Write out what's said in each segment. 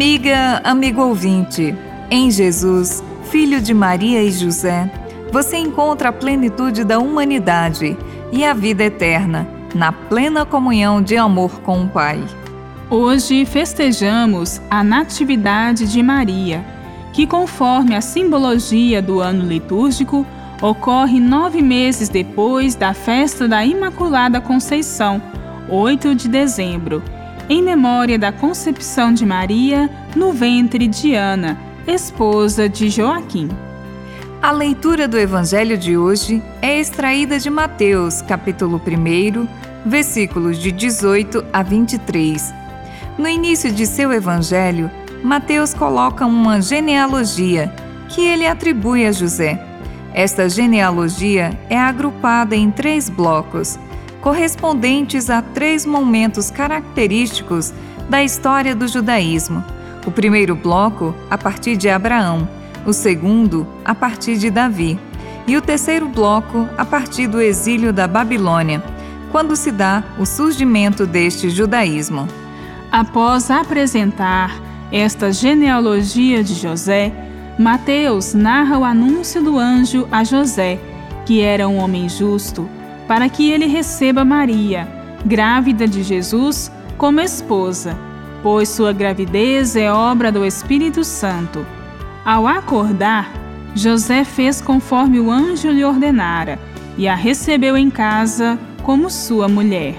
Amiga, amigo ouvinte, em Jesus, filho de Maria e José, você encontra a plenitude da humanidade e a vida eterna, na plena comunhão de amor com o Pai. Hoje festejamos a Natividade de Maria, que, conforme a simbologia do ano litúrgico, ocorre nove meses depois da festa da Imaculada Conceição, 8 de dezembro, em memória da concepção de Maria no ventre de Ana, esposa de Joaquim. A leitura do Evangelho de hoje é extraída de Mateus, capítulo 1, versículos de 18 a 23. No início de seu Evangelho, Mateus coloca uma genealogia que ele atribui a José. Esta genealogia é agrupada em três blocos, correspondentes a três momentos característicos da história do judaísmo. O primeiro bloco, a partir de Abraão o segundo a partir de Davi, e o terceiro bloco a partir do exílio da Babilônia, quando se dá o surgimento deste judaísmo. Após apresentar esta genealogia de José, Mateus narra o anúncio do anjo a José, que era um homem justo, para que ele receba Maria, grávida de Jesus, como esposa, pois sua gravidez é obra do Espírito Santo. Ao acordar, José fez conforme o anjo lhe ordenara e a recebeu em casa como sua mulher.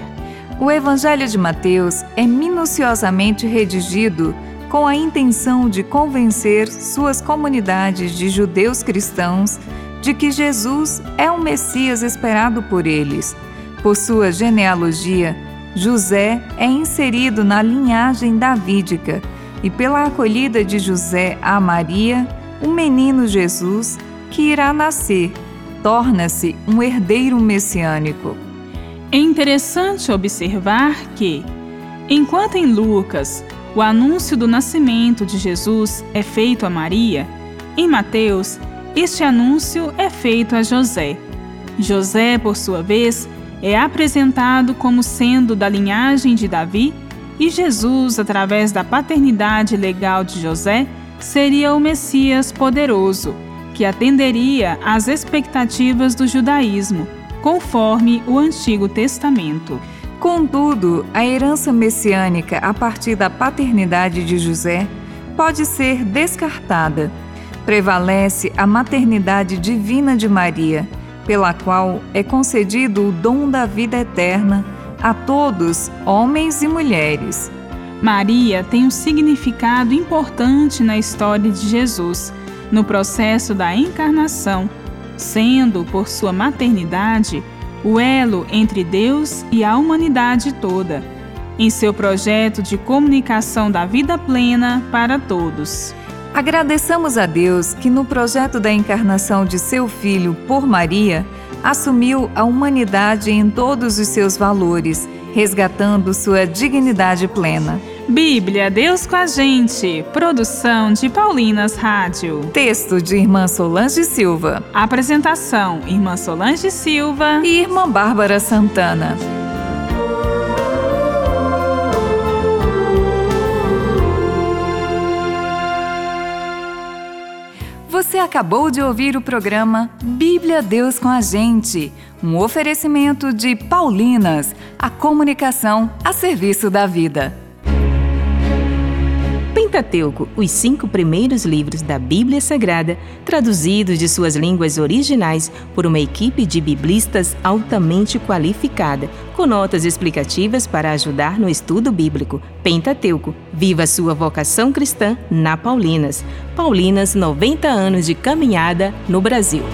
O Evangelho de Mateus é minuciosamente redigido com a intenção de convencer suas comunidades de judeus cristãos de que Jesus é o Messias esperado por eles. Por sua genealogia, José é inserido na linhagem davídica e pela acolhida de José a Maria, o menino Jesus, que irá nascer, torna-se um herdeiro messiânico. É interessante observar que, enquanto em Lucas o anúncio do nascimento de Jesus é feito a Maria, em Mateus este anúncio é feito a José. José, por sua vez, é apresentado como sendo da linhagem de Davi e Jesus, através da paternidade legal de José, seria o Messias poderoso, que atenderia às expectativas do judaísmo, conforme o Antigo Testamento. Contudo, a herança messiânica a partir da paternidade de José pode ser descartada. Prevalece a maternidade divina de Maria, pela qual é concedido o dom da vida eterna a todos, homens e mulheres. Maria tem um significado importante na história de Jesus, no processo da encarnação, sendo, por sua maternidade, o elo entre Deus e a humanidade toda, em seu projeto de comunicação da vida plena para todos. Agradeçamos a Deus que, no projeto da encarnação de seu Filho por Maria, assumiu a humanidade em todos os seus valores, resgatando sua dignidade plena. Bíblia, Deus com a gente. Produção de Paulinas Rádio. Texto de Irmã Solange Silva. Apresentação: Irmã Solange Silva e Irmã Bárbara Santana. Você acabou de ouvir o programa Bíblia Deus com a Gente, um oferecimento de Paulinas, a comunicação a serviço da vida. Pentateuco, os cinco primeiros livros da Bíblia Sagrada, traduzidos de suas línguas originais por uma equipe de biblistas altamente qualificada, com notas explicativas para ajudar no estudo bíblico. Pentateuco, viva sua vocação cristã na Paulinas. Paulinas, 90 anos de caminhada no Brasil.